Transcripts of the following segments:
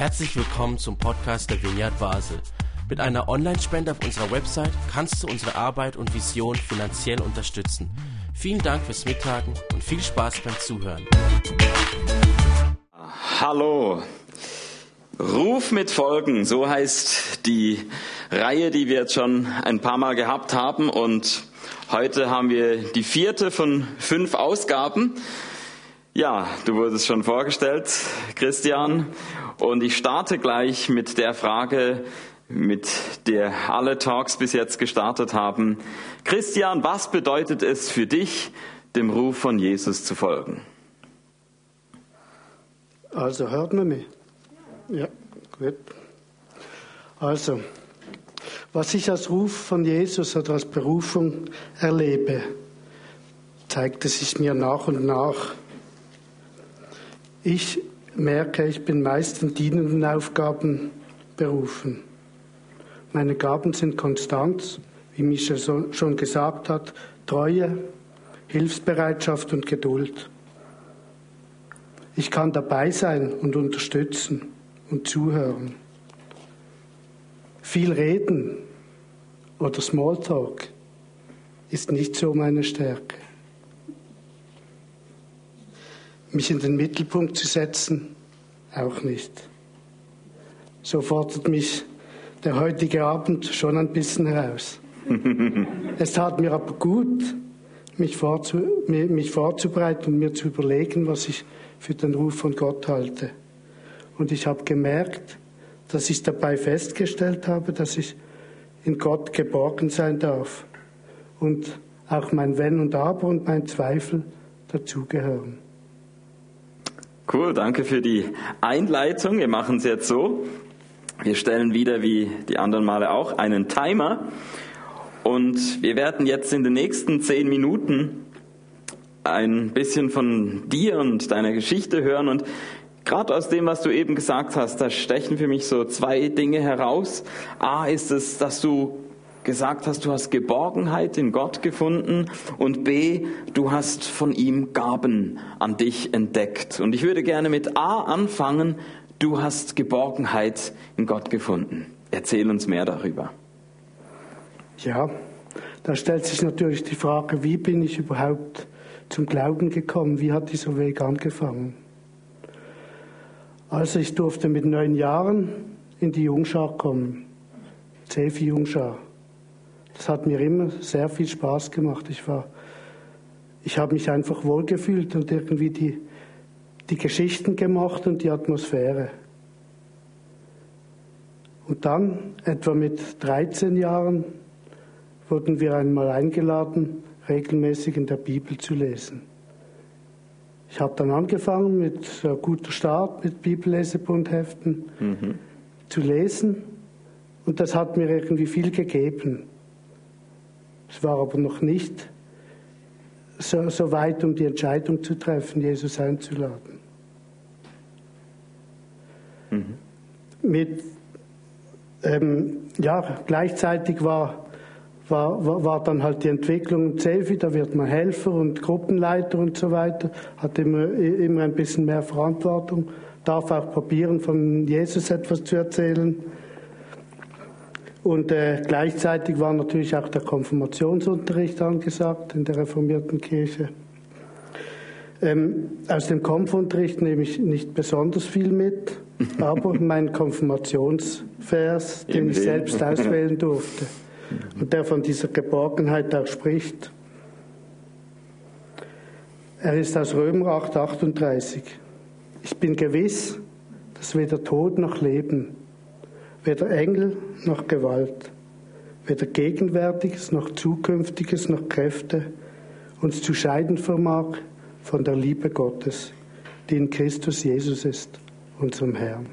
Herzlich willkommen zum Podcast der Vineyard Basel. Mit einer Online-Spende auf unserer Website kannst du unsere Arbeit und Vision finanziell unterstützen. Vielen Dank fürs Mittagen und viel Spaß beim Zuhören. Hallo. Ruf mit Folgen, so heißt die Reihe, die wir jetzt schon ein paar Mal gehabt haben. Und heute haben wir die vierte von fünf Ausgaben. Ja, du wurdest schon vorgestellt, Christian. Und ich starte gleich mit der Frage, mit der alle Talks bis jetzt gestartet haben. Christian, was bedeutet es für dich, dem Ruf von Jesus zu folgen? Also hört man mich? Ja, gut. Also, was ich als Ruf von Jesus oder als Berufung erlebe, zeigt es sich mir nach und nach. Ich merke, ich bin meist in dienenden Aufgaben berufen. Meine Gaben sind Konstanz, wie Michel schon gesagt hat, Treue, Hilfsbereitschaft und Geduld. Ich kann dabei sein und unterstützen und zuhören. Viel reden oder Smalltalk ist nicht so meine Stärke. Mich in den Mittelpunkt zu setzen, auch nicht. So fordert mich der heutige Abend schon ein bisschen heraus. es tat mir aber gut, mich, vorzu, mich vorzubereiten und mir zu überlegen, was ich für den Ruf von Gott halte. Und ich habe gemerkt, dass ich dabei festgestellt habe, dass ich in Gott geborgen sein darf und auch mein Wenn und Aber und mein Zweifel dazugehören. Cool, danke für die Einleitung. Wir machen es jetzt so. Wir stellen wieder, wie die anderen Male auch, einen Timer. Und wir werden jetzt in den nächsten zehn Minuten ein bisschen von dir und deiner Geschichte hören. Und gerade aus dem, was du eben gesagt hast, da stechen für mich so zwei Dinge heraus. A ist es, dass du gesagt hast, du hast Geborgenheit in Gott gefunden und B, du hast von ihm Gaben an dich entdeckt. Und ich würde gerne mit A anfangen, du hast Geborgenheit in Gott gefunden. Erzähl uns mehr darüber. Ja, da stellt sich natürlich die Frage, wie bin ich überhaupt zum Glauben gekommen? Wie hat dieser Weg angefangen? Also ich durfte mit neun Jahren in die Jungschar kommen, Zefi Jungschar. Das hat mir immer sehr viel Spaß gemacht. Ich war, ich habe mich einfach wohlgefühlt und irgendwie die, die Geschichten gemacht und die Atmosphäre. Und dann, etwa mit 13 Jahren, wurden wir einmal eingeladen, regelmäßig in der Bibel zu lesen. Ich habe dann angefangen mit äh, guter Start, mit Bibellesebundheften mhm. zu lesen und das hat mir irgendwie viel gegeben. Es war aber noch nicht so, so weit, um die Entscheidung zu treffen, Jesus einzuladen. Mhm. Mit, ähm, ja, gleichzeitig war war, war, war dann halt die Entwicklung im CEFI, da wird man Helfer und Gruppenleiter und so weiter, hat immer, immer ein bisschen mehr Verantwortung, darf auch probieren, von Jesus etwas zu erzählen. Und äh, gleichzeitig war natürlich auch der Konfirmationsunterricht angesagt in der reformierten Kirche. Ähm, aus dem Konfunterricht nehme ich nicht besonders viel mit, aber mein Konfirmationsvers, den ich selbst auswählen durfte und der von dieser Geborgenheit auch spricht. Er ist aus Römer 8, 38. Ich bin gewiss, dass weder Tod noch Leben, weder Engel noch Gewalt, weder Gegenwärtiges noch Zukünftiges noch Kräfte uns zu scheiden vermag von der Liebe Gottes, die in Christus Jesus ist, unserem Herrn.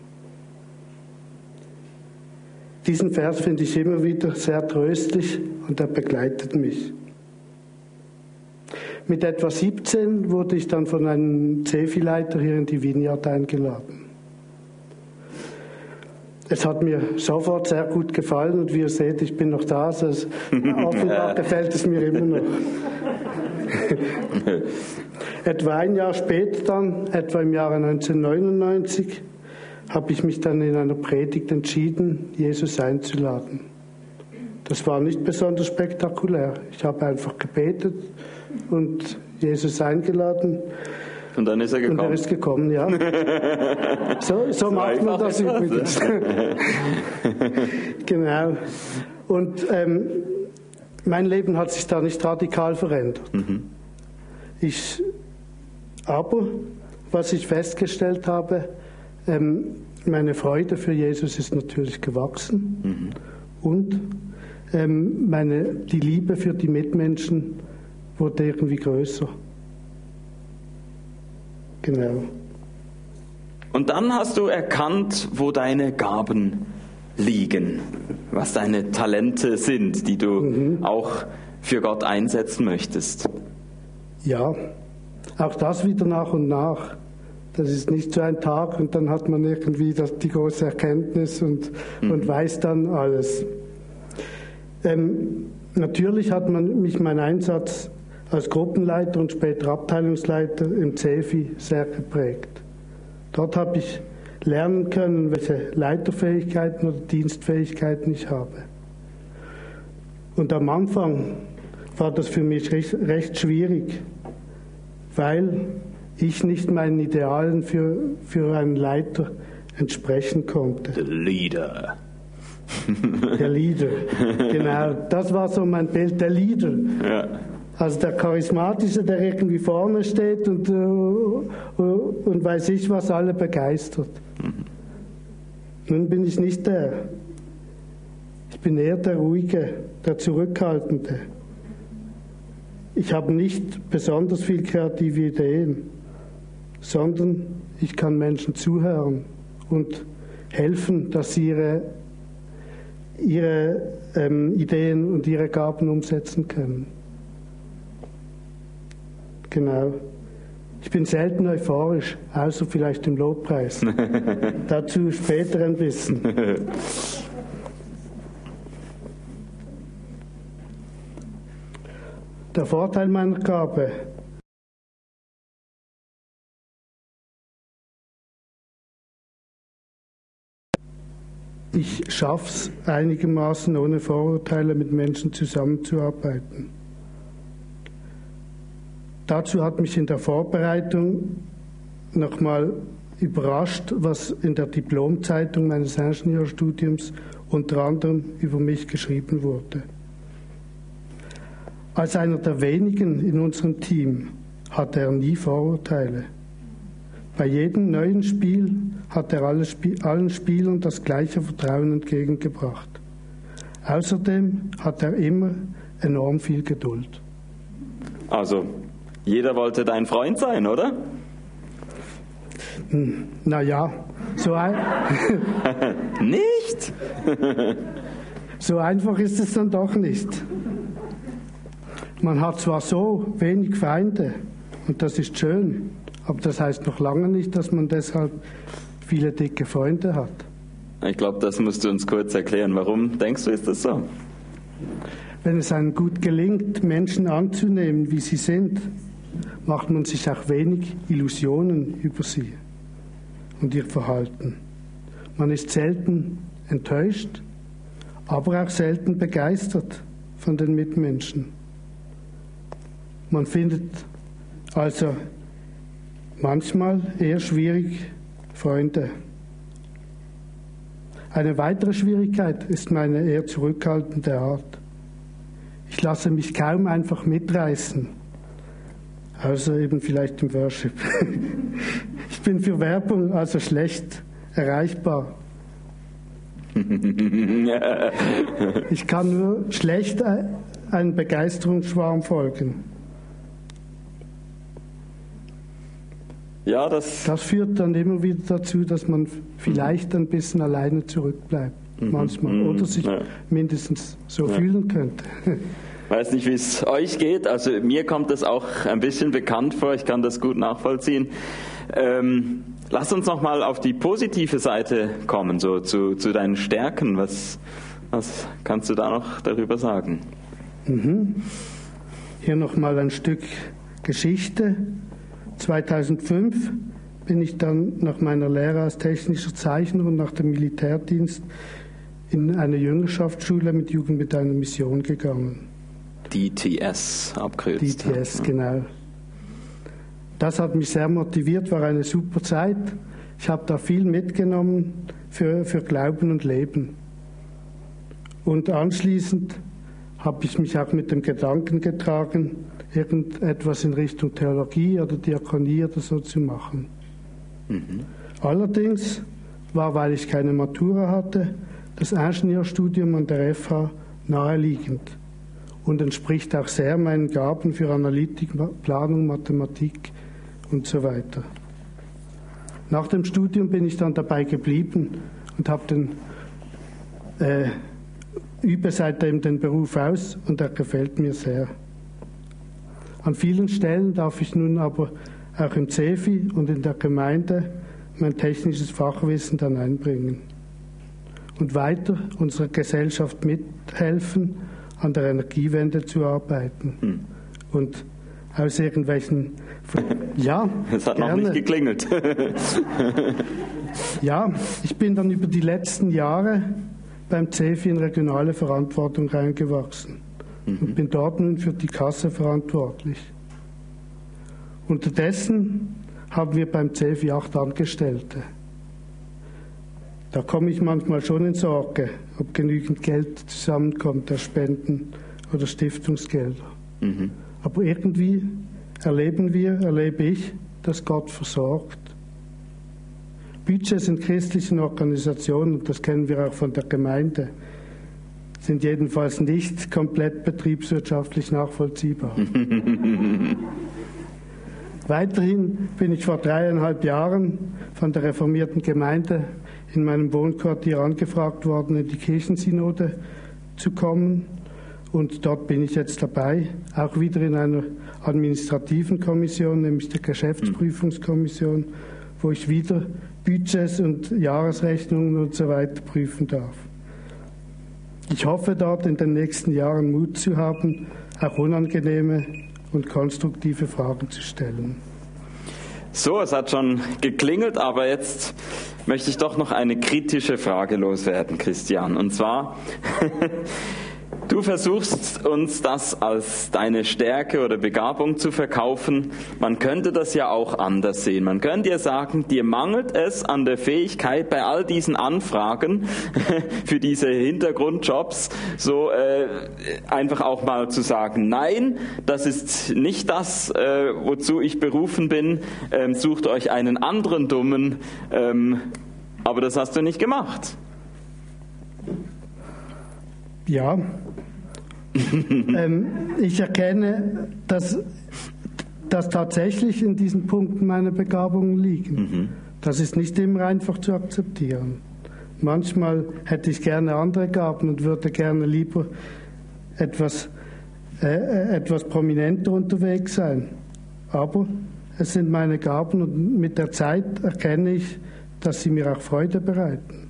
Diesen Vers finde ich immer wieder sehr tröstlich und er begleitet mich. Mit etwa 17 wurde ich dann von einem CEFI-Leiter hier in die Vineyard eingeladen. Es hat mir sofort sehr gut gefallen und wie ihr seht, ich bin noch da. Also offenbar gefällt es mir immer noch. etwa ein Jahr später dann, etwa im Jahre 1999, habe ich mich dann in einer Predigt entschieden, Jesus einzuladen. Das war nicht besonders spektakulär. Ich habe einfach gebetet und Jesus eingeladen. Und dann ist er gekommen. Und er ist gekommen, ja. So, so, macht man das übrigens. genau. Und ähm, mein Leben hat sich da nicht radikal verändert. Mhm. Ich, aber was ich festgestellt habe, ähm, meine Freude für Jesus ist natürlich gewachsen mhm. und ähm, meine, die Liebe für die Mitmenschen wurde irgendwie größer. Genau. Und dann hast du erkannt, wo deine Gaben liegen, was deine Talente sind, die du mhm. auch für Gott einsetzen möchtest. Ja, auch das wieder nach und nach. Das ist nicht so ein Tag und dann hat man irgendwie das, die große Erkenntnis und, mhm. und weiß dann alles. Ähm, natürlich hat man mich mein Einsatz als Gruppenleiter und später Abteilungsleiter im CEFI sehr geprägt. Dort habe ich lernen können, welche Leiterfähigkeiten oder Dienstfähigkeiten ich habe. Und am Anfang war das für mich recht, recht schwierig, weil ich nicht meinen Idealen für, für einen Leiter entsprechen konnte. The Leader. Der Leader, genau. Das war so mein Bild, der Leader. Ja. Also der Charismatische, der irgendwie vorne steht und, uh, und weiß ich, was alle begeistert. Mhm. Nun bin ich nicht der. Ich bin eher der Ruhige, der Zurückhaltende. Ich habe nicht besonders viel kreative Ideen, sondern ich kann Menschen zuhören und helfen, dass sie ihre ihre ähm, Ideen und ihre Gaben umsetzen können. Genau. Ich bin selten euphorisch, außer vielleicht im Lobpreis. Dazu später ein bisschen. Der Vorteil meiner Gabe ich schaffe es einigermaßen ohne Vorurteile mit Menschen zusammenzuarbeiten. Dazu hat mich in der Vorbereitung nochmal überrascht, was in der Diplomzeitung meines Ingenieurstudiums unter anderem über mich geschrieben wurde. Als einer der wenigen in unserem Team hatte er nie Vorurteile. Bei jedem neuen Spiel hat er allen Spielern das gleiche Vertrauen entgegengebracht. Außerdem hat er immer enorm viel Geduld. Also, jeder wollte dein Freund sein, oder? Hm, naja, so ein. nicht? so einfach ist es dann doch nicht. Man hat zwar so wenig Feinde, und das ist schön, aber das heißt noch lange nicht, dass man deshalb viele dicke Freunde hat. Ich glaube, das musst du uns kurz erklären. Warum denkst du, ist das so? Wenn es einem gut gelingt, Menschen anzunehmen, wie sie sind, macht man sich auch wenig Illusionen über sie und ihr Verhalten. Man ist selten enttäuscht, aber auch selten begeistert von den Mitmenschen. Man findet also manchmal eher schwierig Freunde. Eine weitere Schwierigkeit ist meine eher zurückhaltende Art. Ich lasse mich kaum einfach mitreißen, außer eben vielleicht im Worship. Ich bin für Werbung also schlecht erreichbar. Ich kann nur schlecht einem Begeisterungsschwarm folgen. Ja, das, das führt dann immer wieder dazu, dass man vielleicht ein bisschen alleine zurückbleibt. Mhm. Manchmal. Mhm. Oder sich mindestens so fühlen könnte. weiß nicht, wie es euch geht. Also mir kommt das auch ein bisschen bekannt vor. Ich kann das gut nachvollziehen. Ähm, lass uns noch mal auf die positive Seite kommen, so zu, zu deinen Stärken. Was, was kannst du da noch darüber sagen? Mhm. Hier noch mal ein Stück Geschichte. 2005 bin ich dann nach meiner Lehre als technischer Zeichner und nach dem Militärdienst in eine Jüngerschaftsschule mit Jugend mit einer Mission gegangen. DTS abkürzt. DTS, genau. Das hat mich sehr motiviert, war eine super Zeit. Ich habe da viel mitgenommen für, für Glauben und Leben. Und anschließend habe ich mich auch mit dem Gedanken getragen, irgendetwas in Richtung Theologie oder Diakonie oder so zu machen. Mhm. Allerdings war, weil ich keine Matura hatte, das Ingenieurstudium an der FH naheliegend und entspricht auch sehr meinen Gaben für Analytik, Planung, Mathematik und so weiter. Nach dem Studium bin ich dann dabei geblieben und habe den äh, übe seitdem den Beruf aus und er gefällt mir sehr. An vielen Stellen darf ich nun aber auch im CEFI und in der Gemeinde mein technisches Fachwissen dann einbringen und weiter unserer Gesellschaft mithelfen, an der Energiewende zu arbeiten. Hm. Und aus irgendwelchen. Ja. Es hat gerne. noch nicht geklingelt. ja, ich bin dann über die letzten Jahre beim CEFI in regionale Verantwortung reingewachsen mhm. und bin dort nun für die Kasse verantwortlich. Unterdessen haben wir beim CEFI acht Angestellte. Da komme ich manchmal schon in Sorge, ob genügend Geld zusammenkommt, der Spenden oder Stiftungsgelder. Mhm. Aber irgendwie erleben wir, erlebe ich, dass Gott versorgt. Budgets in christlichen Organisationen, das kennen wir auch von der Gemeinde, sind jedenfalls nicht komplett betriebswirtschaftlich nachvollziehbar. Weiterhin bin ich vor dreieinhalb Jahren von der reformierten Gemeinde in meinem Wohnquartier angefragt worden, in die Kirchensynode zu kommen. Und dort bin ich jetzt dabei, auch wieder in einer administrativen Kommission, nämlich der Geschäftsprüfungskommission, wo ich wieder Budgets und Jahresrechnungen und so weiter prüfen darf. Ich hoffe dort in den nächsten Jahren Mut zu haben, auch unangenehme und konstruktive Fragen zu stellen. So, es hat schon geklingelt, aber jetzt möchte ich doch noch eine kritische Frage loswerden, Christian. Und zwar, Du versuchst uns das als deine Stärke oder Begabung zu verkaufen. Man könnte das ja auch anders sehen. Man könnte dir sagen, dir mangelt es an der Fähigkeit bei all diesen Anfragen für diese Hintergrundjobs, so äh, einfach auch mal zu sagen, nein, das ist nicht das, äh, wozu ich berufen bin. Ähm, sucht euch einen anderen Dummen. Ähm, aber das hast du nicht gemacht. Ja, ähm, ich erkenne, dass, dass tatsächlich in diesen Punkten meine Begabungen liegen. Mhm. Das ist nicht immer einfach zu akzeptieren. Manchmal hätte ich gerne andere Gaben und würde gerne lieber etwas, äh, äh etwas prominenter unterwegs sein. Aber es sind meine Gaben und mit der Zeit erkenne ich, dass sie mir auch Freude bereiten.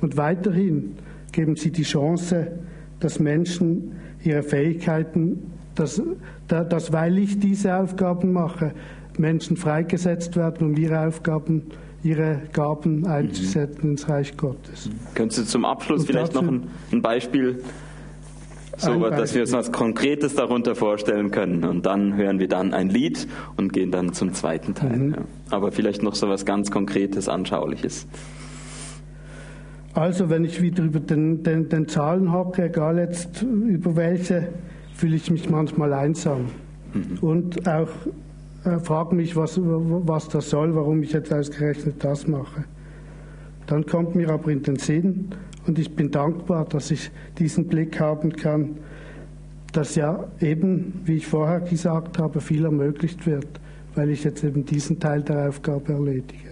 Und weiterhin geben sie die Chance, dass Menschen ihre Fähigkeiten, dass, dass weil ich diese Aufgaben mache, Menschen freigesetzt werden, um ihre Aufgaben, ihre Gaben einzusetzen mhm. ins Reich Gottes. Könntest du zum Abschluss Und vielleicht noch ein, ein Beispiel so, ein dass wir uns was Konkretes darunter vorstellen können. Und dann hören wir dann ein Lied und gehen dann zum zweiten Teil. Mhm. Ja. Aber vielleicht noch so was ganz Konkretes, Anschauliches. Also wenn ich wieder über den, den, den Zahlen hocke, egal jetzt über welche, fühle ich mich manchmal einsam. Mhm. Und auch äh, frage mich, was, was das soll, warum ich jetzt ausgerechnet das mache. Dann kommt mir aber in den Sinn und ich bin dankbar, dass ich diesen Blick haben kann, dass ja eben, wie ich vorher gesagt habe, viel ermöglicht wird, weil ich jetzt eben diesen Teil der Aufgabe erledige.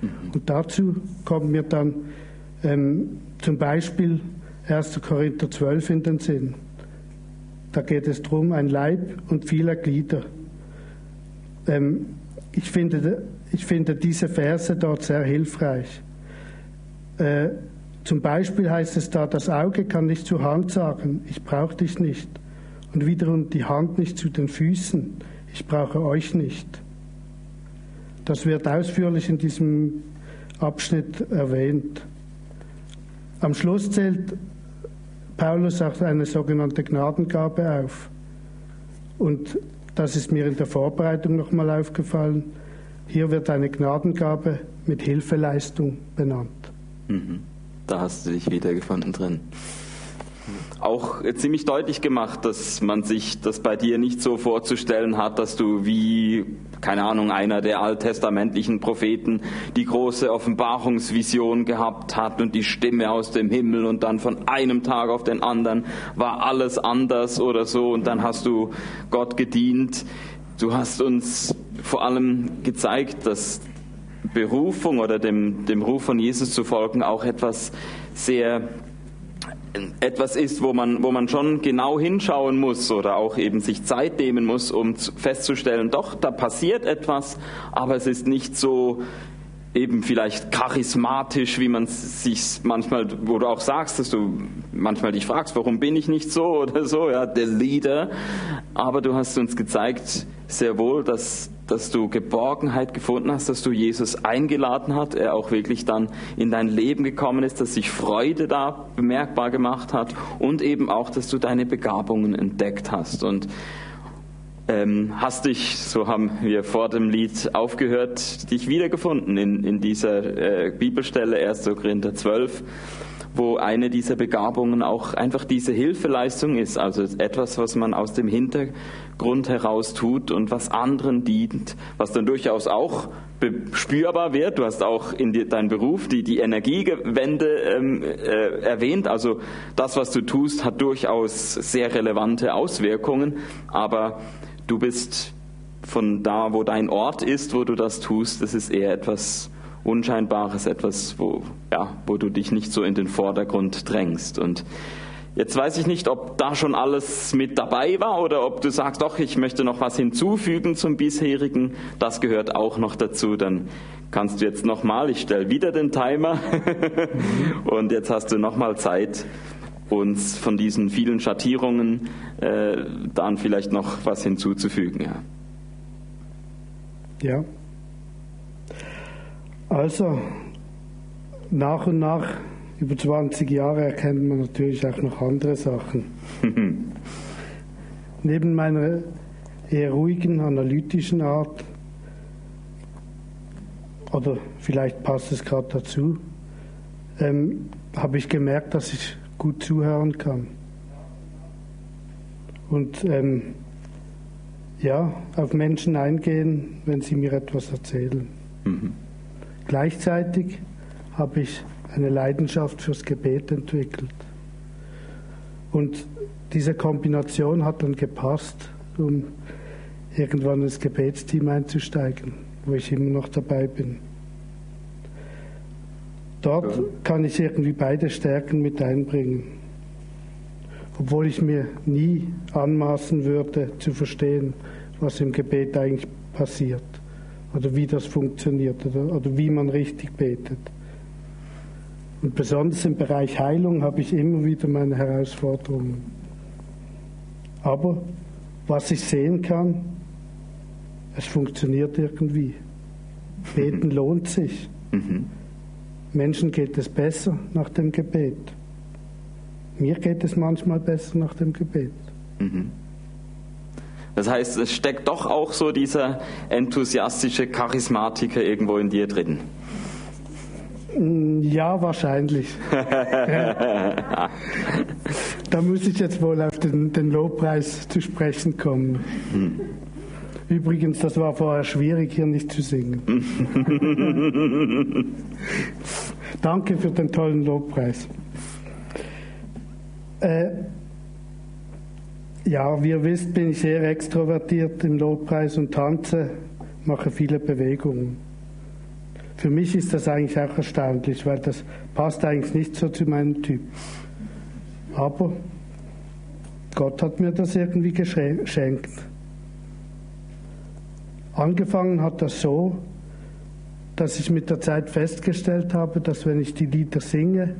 Mhm. Und dazu kommt mir dann ähm, zum Beispiel 1. Korinther 12 in den Sinn. Da geht es darum, ein Leib und viele Glieder. Ähm, ich, finde, ich finde diese Verse dort sehr hilfreich. Äh, zum Beispiel heißt es da, das Auge kann nicht zur Hand sagen, ich brauche dich nicht. Und wiederum die Hand nicht zu den Füßen, ich brauche euch nicht. Das wird ausführlich in diesem Abschnitt erwähnt. Am Schluss zählt Paulus auch eine sogenannte Gnadengabe auf. Und das ist mir in der Vorbereitung nochmal aufgefallen. Hier wird eine Gnadengabe mit Hilfeleistung benannt. Mhm. Da hast du dich wiedergefunden drin auch ziemlich deutlich gemacht, dass man sich das bei dir nicht so vorzustellen hat, dass du wie, keine Ahnung, einer der alttestamentlichen Propheten die große Offenbarungsvision gehabt hat und die Stimme aus dem Himmel und dann von einem Tag auf den anderen war alles anders oder so und dann hast du Gott gedient. Du hast uns vor allem gezeigt, dass Berufung oder dem, dem Ruf von Jesus zu folgen auch etwas sehr etwas ist, wo man, wo man schon genau hinschauen muss oder auch eben sich Zeit nehmen muss, um festzustellen, doch, da passiert etwas, aber es ist nicht so eben vielleicht charismatisch, wie man sich manchmal, wo du auch sagst, dass du manchmal dich fragst, warum bin ich nicht so oder so, ja, der Leader. Aber du hast uns gezeigt, sehr wohl, dass dass du Geborgenheit gefunden hast, dass du Jesus eingeladen hast, er auch wirklich dann in dein Leben gekommen ist, dass sich Freude da bemerkbar gemacht hat und eben auch, dass du deine Begabungen entdeckt hast und ähm, hast dich, so haben wir vor dem Lied aufgehört, dich wiedergefunden in, in dieser äh, Bibelstelle 1. Korinther 12 wo eine dieser Begabungen auch einfach diese Hilfeleistung ist, also etwas, was man aus dem Hintergrund heraus tut und was anderen dient, was dann durchaus auch spürbar wird. Du hast auch in deinem Beruf die, die Energiewende ähm, äh, erwähnt. Also das, was du tust, hat durchaus sehr relevante Auswirkungen, aber du bist von da, wo dein Ort ist, wo du das tust, das ist eher etwas Unscheinbares, etwas, wo, ja, wo du dich nicht so in den Vordergrund drängst. Und jetzt weiß ich nicht, ob da schon alles mit dabei war oder ob du sagst, doch, ich möchte noch was hinzufügen zum bisherigen. Das gehört auch noch dazu. Dann kannst du jetzt nochmal, ich stelle wieder den Timer und jetzt hast du nochmal Zeit, uns von diesen vielen Schattierungen äh, dann vielleicht noch was hinzuzufügen. Ja. ja. Also, nach und nach, über 20 Jahre, erkennt man natürlich auch noch andere Sachen. Neben meiner eher ruhigen, analytischen Art, oder vielleicht passt es gerade dazu, ähm, habe ich gemerkt, dass ich gut zuhören kann. Und ähm, ja, auf Menschen eingehen, wenn sie mir etwas erzählen. Mhm. Gleichzeitig habe ich eine Leidenschaft fürs Gebet entwickelt. Und diese Kombination hat dann gepasst, um irgendwann ins Gebetsteam einzusteigen, wo ich immer noch dabei bin. Dort kann ich irgendwie beide Stärken mit einbringen, obwohl ich mir nie anmaßen würde zu verstehen, was im Gebet eigentlich passiert oder wie das funktioniert oder, oder wie man richtig betet. Und besonders im Bereich Heilung habe ich immer wieder meine Herausforderungen. Aber was ich sehen kann, es funktioniert irgendwie. Beten lohnt sich. Mhm. Menschen geht es besser nach dem Gebet. Mir geht es manchmal besser nach dem Gebet. Mhm. Das heißt, es steckt doch auch so dieser enthusiastische Charismatiker irgendwo in dir drin. Ja, wahrscheinlich. ja. Da muss ich jetzt wohl auf den, den Lobpreis zu sprechen kommen. Hm. Übrigens, das war vorher schwierig, hier nicht zu singen. Danke für den tollen Lobpreis. Äh, ja, wie ihr wisst, bin ich sehr extrovertiert im Lobpreis und tanze, mache viele Bewegungen. Für mich ist das eigentlich auch erstaunlich, weil das passt eigentlich nicht so zu meinem Typ. Aber Gott hat mir das irgendwie geschenkt. Angefangen hat das so, dass ich mit der Zeit festgestellt habe, dass wenn ich die Lieder singe,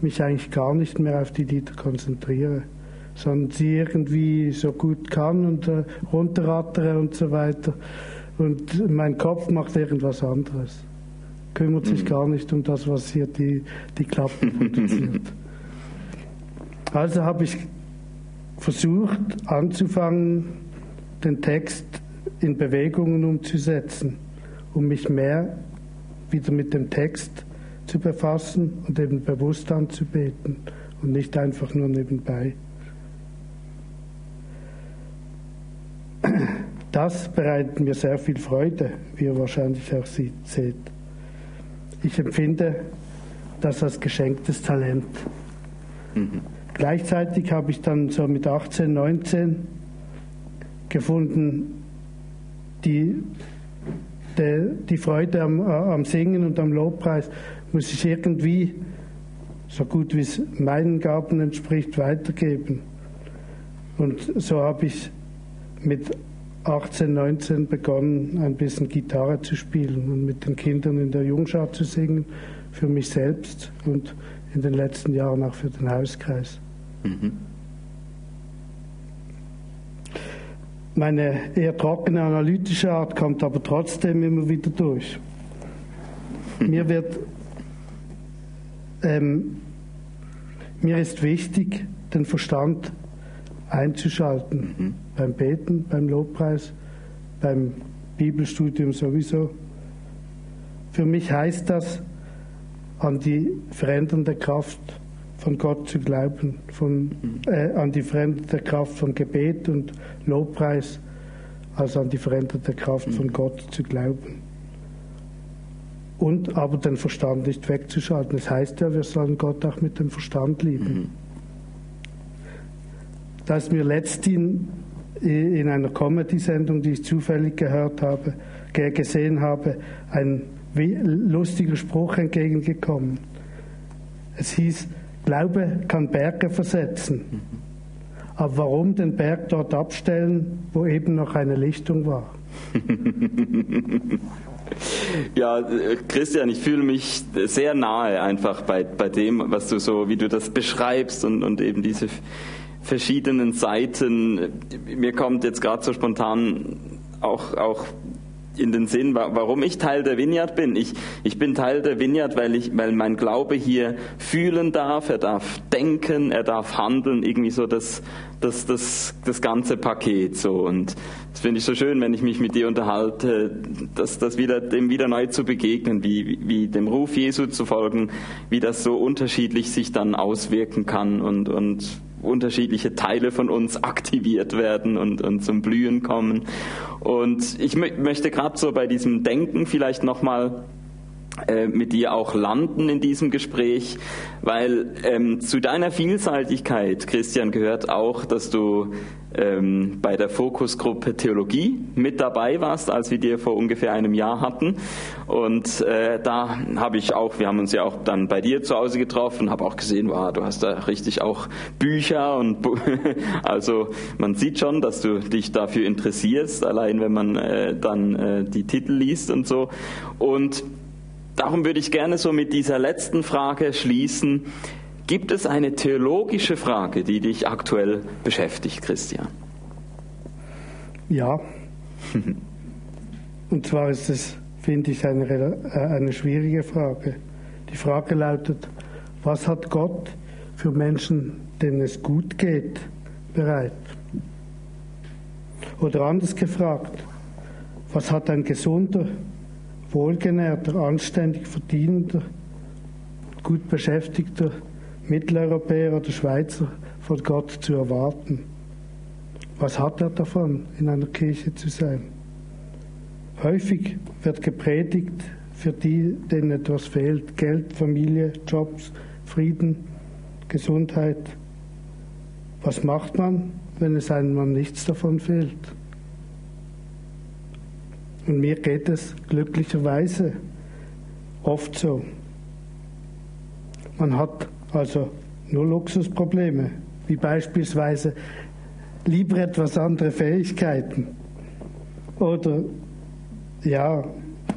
mich eigentlich gar nicht mehr auf die Lieder konzentriere sondern sie irgendwie so gut kann und äh, runterrattere und so weiter. und mein Kopf macht irgendwas anderes. Kümmert sich mhm. gar nicht um das, was hier die, die Klappen produziert. Also habe ich versucht anzufangen, den Text in Bewegungen umzusetzen, um mich mehr wieder mit dem Text zu befassen und eben bewusst anzubeten und nicht einfach nur nebenbei. Das bereitet mir sehr viel Freude, wie ihr wahrscheinlich auch seht. Ich empfinde das als geschenktes Talent. Mhm. Gleichzeitig habe ich dann so mit 18, 19 gefunden, die, die, die Freude am, am Singen und am Lobpreis muss ich irgendwie, so gut wie es meinen Gaben entspricht, weitergeben. Und so habe ich mit 18, 19 begonnen, ein bisschen Gitarre zu spielen und mit den Kindern in der Jungschar zu singen, für mich selbst und in den letzten Jahren auch für den Hauskreis. Mhm. Meine eher trockene analytische Art kommt aber trotzdem immer wieder durch. Mir wird ähm, mir ist wichtig, den Verstand einzuschalten. Mhm. Beim Beten, beim Lobpreis, beim Bibelstudium sowieso. Für mich heißt das, an die verändernde Kraft von Gott zu glauben, von, äh, an die veränderte Kraft von Gebet und Lobpreis, als an die veränderte Kraft von. Gott zu glauben und aber den Verstand nicht wegzuschalten. Das heißt ja, wir sollen Gott auch mit dem Verstand lieben. Mhm. Da ist mir letztens in einer Comedy-Sendung, die ich zufällig gehört habe, gesehen habe, ein lustiger Spruch entgegengekommen. Es hieß, Glaube kann Berge versetzen. Aber warum den Berg dort abstellen, wo eben noch eine Lichtung war? Ja, Christian, ich fühle mich sehr nahe einfach bei, bei dem, was du so, wie du das beschreibst und, und eben diese verschiedenen Seiten. Mir kommt jetzt gerade so spontan auch, auch in den Sinn, warum ich Teil der Vineyard bin. Ich, ich bin Teil der Vineyard, weil, ich, weil mein Glaube hier fühlen darf, er darf denken, er darf handeln, irgendwie so das, das, das, das ganze Paket. So. Und das finde ich so schön, wenn ich mich mit dir unterhalte, das, das wieder, dem wieder neu zu begegnen, wie, wie dem Ruf Jesu zu folgen, wie das so unterschiedlich sich dann auswirken kann und, und unterschiedliche Teile von uns aktiviert werden und, und zum Blühen kommen. Und ich möchte gerade so bei diesem Denken vielleicht nochmal mit dir auch landen in diesem Gespräch, weil ähm, zu deiner Vielseitigkeit, Christian, gehört auch, dass du ähm, bei der Fokusgruppe Theologie mit dabei warst, als wir dir vor ungefähr einem Jahr hatten. Und äh, da habe ich auch, wir haben uns ja auch dann bei dir zu Hause getroffen, habe auch gesehen, wow, du hast da richtig auch Bücher und also man sieht schon, dass du dich dafür interessierst, allein wenn man äh, dann äh, die Titel liest und so. Und Darum würde ich gerne so mit dieser letzten Frage schließen. Gibt es eine theologische Frage, die dich aktuell beschäftigt, Christian? Ja. Und zwar ist es, finde ich, eine, äh, eine schwierige Frage. Die Frage lautet, was hat Gott für Menschen, denen es gut geht, bereit? Oder anders gefragt, was hat ein gesunder, wohlgenährter, anständig verdienender, gut beschäftigter Mitteleuropäer oder Schweizer von Gott zu erwarten. Was hat er davon, in einer Kirche zu sein? Häufig wird gepredigt für die, denen etwas fehlt. Geld, Familie, Jobs, Frieden, Gesundheit. Was macht man, wenn es einem nichts davon fehlt? Und mir geht es glücklicherweise oft so. Man hat also nur Luxusprobleme, wie beispielsweise lieber etwas andere Fähigkeiten oder ja,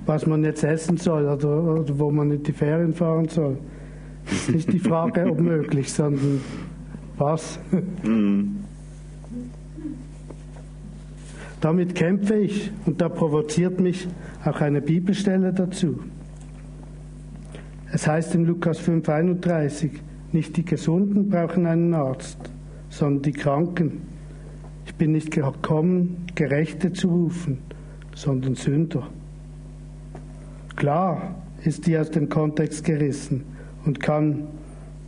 was man jetzt essen soll oder, oder wo man in die Ferien fahren soll. Das ist nicht die Frage, ob möglich, sondern was. Damit kämpfe ich und da provoziert mich auch eine Bibelstelle dazu. Es heißt in Lukas 5:31, nicht die Gesunden brauchen einen Arzt, sondern die Kranken. Ich bin nicht gekommen, Gerechte zu rufen, sondern Sünder. Klar ist die aus dem Kontext gerissen und kann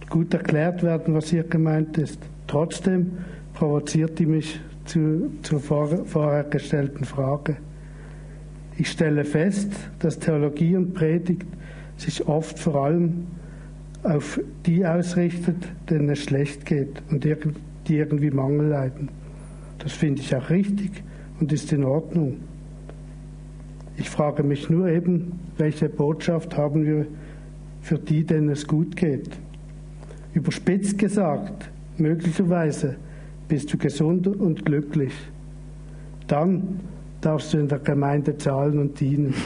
gut erklärt werden, was hier gemeint ist. Trotzdem provoziert die mich zu, zur vor, vorher gestellten Frage. Ich stelle fest, dass Theologie und Predigt sich oft vor allem auf die ausrichtet, denen es schlecht geht und die irgendwie Mangel leiden. Das finde ich auch richtig und ist in Ordnung. Ich frage mich nur eben, welche Botschaft haben wir für die, denen es gut geht. Überspitzt gesagt, möglicherweise bist du gesund und glücklich. Dann darfst du in der Gemeinde zahlen und dienen.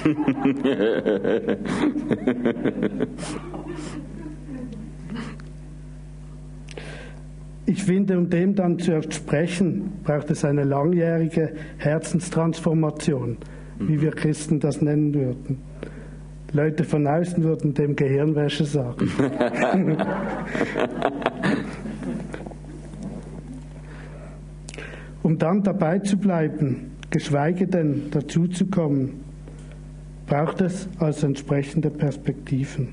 Ich finde, um dem dann zu entsprechen, braucht es eine langjährige Herzenstransformation, wie wir Christen das nennen würden. Leute von außen würden dem Gehirnwäsche sagen. um dann dabei zu bleiben, geschweige denn dazuzukommen, braucht es also entsprechende Perspektiven.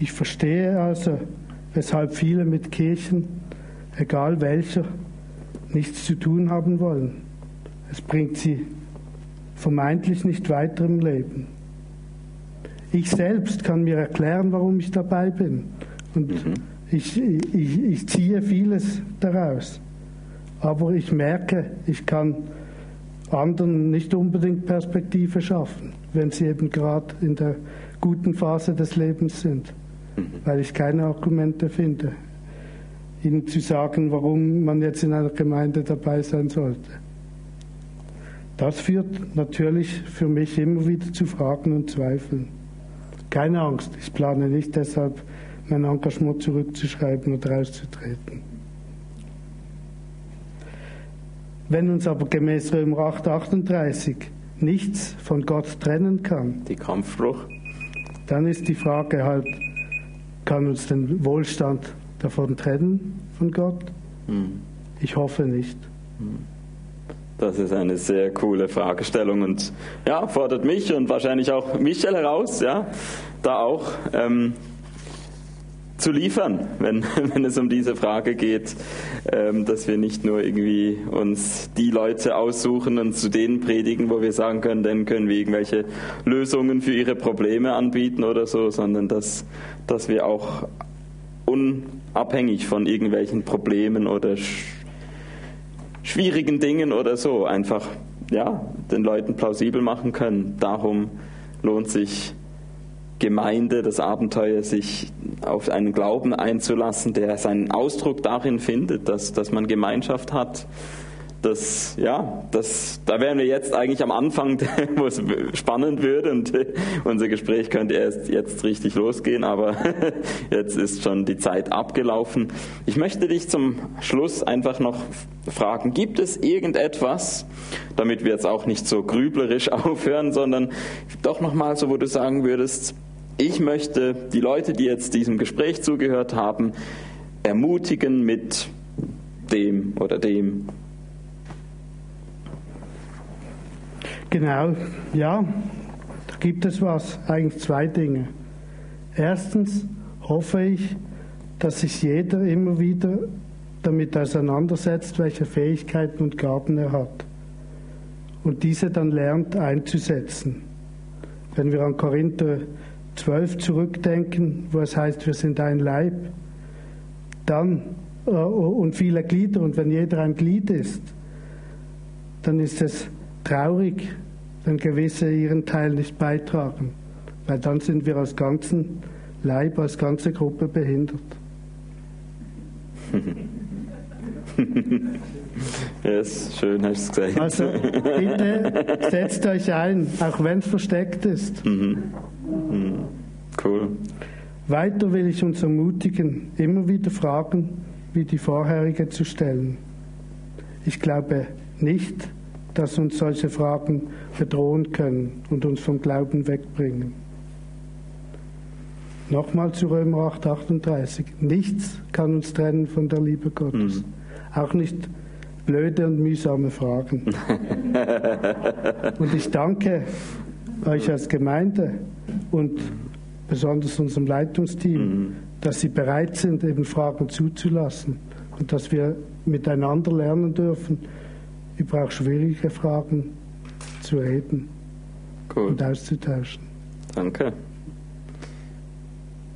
Ich verstehe also, weshalb viele mit Kirchen, egal welcher, nichts zu tun haben wollen. Es bringt sie vermeintlich nicht weiter im Leben. Ich selbst kann mir erklären, warum ich dabei bin. Und mhm. ich, ich, ich ziehe vieles daraus. Aber ich merke, ich kann anderen nicht unbedingt Perspektive schaffen, wenn sie eben gerade in der guten Phase des Lebens sind, mhm. weil ich keine Argumente finde, ihnen zu sagen, warum man jetzt in einer Gemeinde dabei sein sollte. Das führt natürlich für mich immer wieder zu Fragen und Zweifeln. Keine Angst, ich plane nicht deshalb, mein Engagement zurückzuschreiben oder auszutreten. Wenn uns aber gemäß Römer 8, 38 nichts von Gott trennen kann, die Kampfspruch, dann ist die Frage halt, kann uns den Wohlstand davon trennen von Gott? Hm. Ich hoffe nicht. Hm. Das ist eine sehr coole Fragestellung und ja, fordert mich und wahrscheinlich auch Michel heraus, ja, da auch ähm, zu liefern, wenn, wenn es um diese Frage geht, ähm, dass wir nicht nur irgendwie uns die Leute aussuchen und zu denen predigen, wo wir sagen können, dann können wir irgendwelche Lösungen für ihre Probleme anbieten oder so, sondern dass, dass wir auch unabhängig von irgendwelchen Problemen oder schwierigen Dingen oder so einfach ja, den Leuten plausibel machen können. Darum lohnt sich Gemeinde, das Abenteuer, sich auf einen Glauben einzulassen, der seinen Ausdruck darin findet, dass, dass man Gemeinschaft hat. Das, ja, das, da wären wir jetzt eigentlich am Anfang, wo es spannend würde und unser Gespräch könnte erst jetzt richtig losgehen, aber jetzt ist schon die Zeit abgelaufen. Ich möchte dich zum Schluss einfach noch fragen, gibt es irgendetwas, damit wir jetzt auch nicht so grüblerisch aufhören, sondern doch nochmal so, wo du sagen würdest, ich möchte die Leute, die jetzt diesem Gespräch zugehört haben, ermutigen mit dem oder dem. Genau, ja, da gibt es was, eigentlich zwei Dinge. Erstens hoffe ich, dass sich jeder immer wieder damit auseinandersetzt, welche Fähigkeiten und Gaben er hat und diese dann lernt einzusetzen. Wenn wir an Korinther 12 zurückdenken, wo es heißt, wir sind ein Leib, dann äh, und viele Glieder und wenn jeder ein Glied ist, dann ist es traurig, wenn gewisse ihren Teil nicht beitragen, weil dann sind wir als ganzen Leib, als ganze Gruppe behindert. Ja, ist schön, hast du gesagt. Also bitte setzt euch ein, auch wenn es versteckt ist. Mhm. Mhm. Cool. Weiter will ich uns ermutigen, immer wieder Fragen wie die vorherige zu stellen. Ich glaube nicht, dass uns solche Fragen bedrohen können und uns vom Glauben wegbringen. Nochmal zu Römer 8, 38. Nichts kann uns trennen von der Liebe Gottes. Mhm. Auch nicht blöde und mühsame Fragen. und ich danke euch als Gemeinde und besonders unserem Leitungsteam, mhm. dass sie bereit sind, eben Fragen zuzulassen und dass wir miteinander lernen dürfen, über auch schwierige Fragen zu reden cool. und auszutauschen. Danke.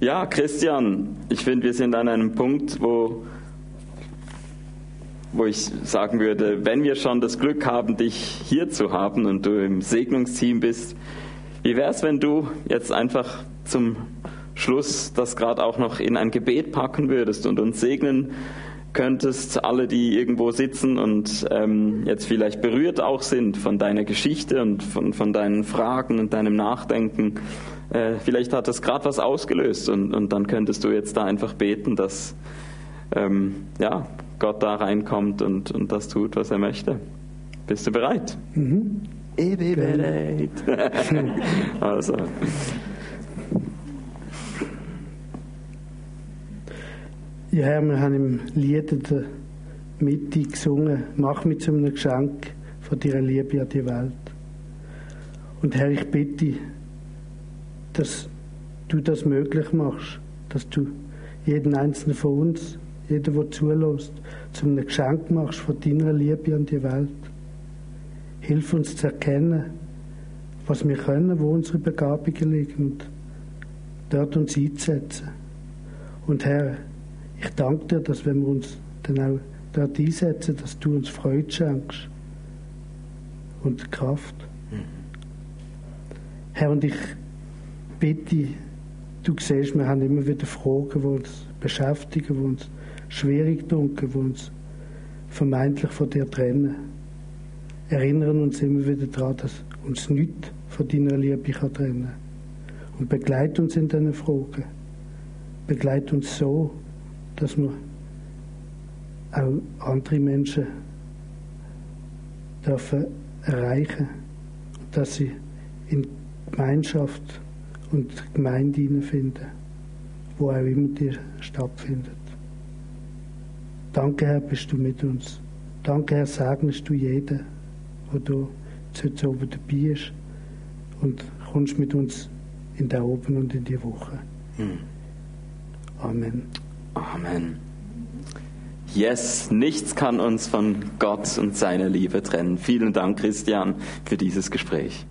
Ja, Christian, ich finde, wir sind an einem Punkt, wo, wo ich sagen würde, wenn wir schon das Glück haben, dich hier zu haben und du im Segnungsteam bist, wie wäre es, wenn du jetzt einfach zum Schluss das gerade auch noch in ein Gebet packen würdest und uns segnen könntest, alle, die irgendwo sitzen und ähm, jetzt vielleicht berührt auch sind von deiner Geschichte und von, von deinen Fragen und deinem Nachdenken. Äh, vielleicht hat es gerade was ausgelöst und, und dann könntest du jetzt da einfach beten, dass ähm, ja, Gott da reinkommt und, und das tut, was er möchte. Bist du bereit? Mhm. Ich bin bereit. also. Ja, Herr, wir haben im Lied in der Mitte gesungen, mach mich zu einem Geschenk von deiner Liebe an die Welt. Und Herr, ich bitte, dass du das möglich machst, dass du jeden einzelnen von uns, jeder, der zulässt, zu einem Geschenk machst von deiner Liebe an die Welt. Hilf uns zu erkennen, was wir können, wo unsere Begabungen liegen und dort uns einzusetzen. Und Herr, ich danke dir, dass wenn wir uns dann auch dort einsetzen, dass du uns Freude schenkst und Kraft. Mhm. Herr, und ich bitte, du siehst, wir haben immer wieder Fragen, die uns beschäftigen, die uns schwierig dunkeln, die uns vermeintlich von dir trennen. Erinnern uns immer wieder daran, dass uns nichts von deiner Liebe kann trennen Und begleit uns in diesen Fragen. Begleit uns so, dass wir auch andere Menschen dürfen erreichen, dass sie in Gemeinschaft und Gemeinde finden, wo auch immer die stattfindet. Danke, Herr, bist du mit uns. Danke, Herr, segnest du jeden, der du jetzt oben dabei ist und kommst mit uns in der Oben und in die Woche. Hm. Amen. Amen. Yes, nichts kann uns von Gott und seiner Liebe trennen. Vielen Dank, Christian, für dieses Gespräch.